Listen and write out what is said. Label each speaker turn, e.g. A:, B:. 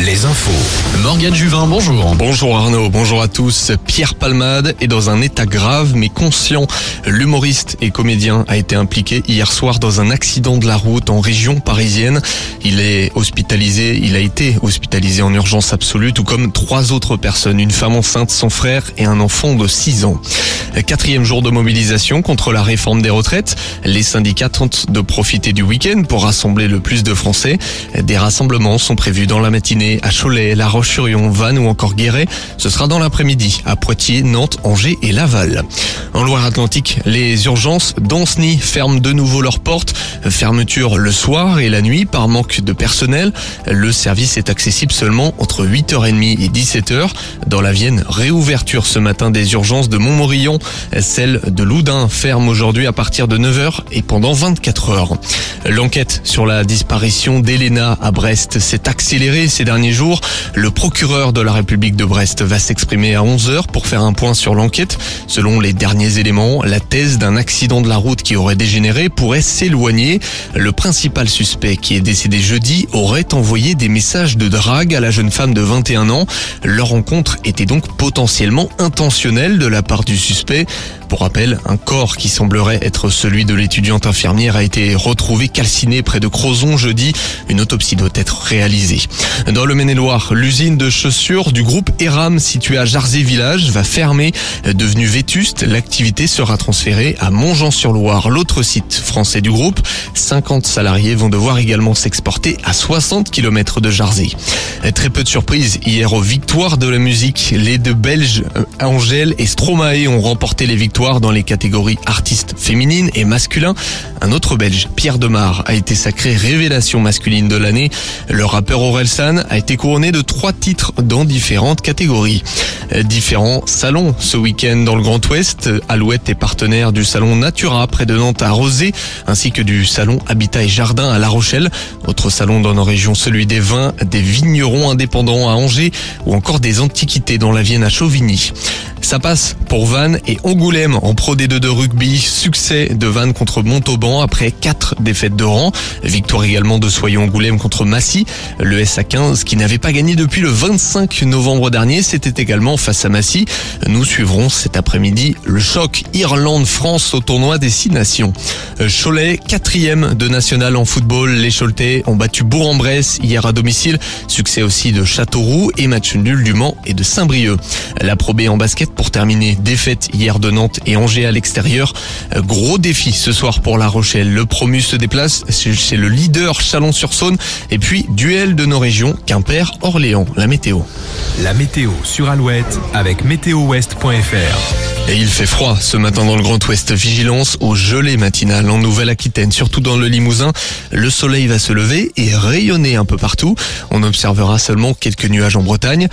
A: Les infos.
B: Morgane Juvin, bonjour.
C: Bonjour Arnaud, bonjour à tous. Pierre Palmade est dans un état grave mais conscient. L'humoriste et comédien a été impliqué hier soir dans un accident de la route en région parisienne. Il est hospitalisé, il a été hospitalisé en urgence absolue, tout comme trois autres personnes, une femme enceinte, son frère et un enfant de 6 ans. Quatrième jour de mobilisation contre la réforme des retraites. Les syndicats tentent de profiter du week-end pour rassembler le plus de Français. Des rassemblements sont prévus dans la matinée à Cholet, La Roche-sur-Yon, Vannes ou encore Guéret. Ce sera dans l'après-midi à Poitiers, Nantes, Angers et Laval. En Loire-Atlantique, les urgences d'Anceny ferment de nouveau leurs portes. Fermeture le soir et la nuit par manque de personnel. Le service est accessible seulement entre 8h30 et 17h. Dans la Vienne, réouverture ce matin des urgences de Montmorillon. Celle de Loudun ferme aujourd'hui à partir de 9h et pendant 24 heures. L'enquête sur la disparition d'Elena à Brest s'est accélérée ces derniers jours. Le procureur de la République de Brest va s'exprimer à 11h pour faire un point sur l'enquête. Selon les derniers éléments, la thèse d'un accident de la route qui aurait dégénéré pourrait s'éloigner. Le principal suspect qui est décédé jeudi aurait envoyé des messages de drague à la jeune femme de 21 ans. Leur rencontre était donc potentiellement intentionnelle de la part du suspect. Pour rappel, un corps qui semblerait être celui de l'étudiante infirmière a été retrouvé calciné près de Crozon jeudi. Une autopsie doit être réalisée. Dans le Maine-et-Loire, l'usine de chaussures du groupe Eram située à Jarzé Village va fermer. Devenue vétuste, l'activité sera transférée à Montjean-sur-Loire, l'autre site français du groupe. 50 salariés vont devoir également s'exporter à 60 km de Jarzé. Très peu de surprises hier aux victoires de la musique. Les deux Belges, Angèle et Stromae, ont remporté les victoires dans les catégories artistes féminines et masculins. Un autre Belge, Pierre Demar, a été sacré révélation masculine de l'année. Le rappeur Orelsan a été couronné de trois titres dans différentes catégories. Différents salons ce week-end dans le Grand Ouest. Alouette est partenaire du salon Natura près de Nantes à Rosé, ainsi que du salon Habitat et Jardin à La Rochelle. Autre salon dans nos régions, celui des vins, des vignerons indépendants à Angers ou encore des antiquités dans la Vienne à Chauvigny. Ça passe pour Vannes et Angoulême en Pro D2 de rugby. Succès de Vannes contre Montauban après quatre défaites de rang. Victoire également de Soyons Angoulême contre Massy. Le SA15 qui n'avait pas gagné depuis le 25 novembre dernier, c'était également face à Massy. Nous suivrons cet après-midi le choc Irlande-France au tournoi des six nations. Cholet, quatrième de national en football. Les Choletais ont battu Bourg-en-Bresse hier à domicile. Succès aussi de Châteauroux et match nul du Mans et de Saint-Brieuc. La Pro B en basket pour terminer. Défaite hier de Nantes et Angers à l'extérieur. Gros défi ce soir pour La Rochelle. Le promu se déplace chez le leader Chalon-sur-Saône. Et puis duel de nos régions Quimper-Orléans. La météo.
A: La météo sur Alouette avec météowest.fr.
C: Et il fait froid ce matin dans le Grand Ouest. Vigilance au gelé matinal en Nouvelle-Aquitaine, surtout dans le Limousin. Le soleil va se lever et rayonner un peu partout. On observera seulement quelques nuages en Bretagne.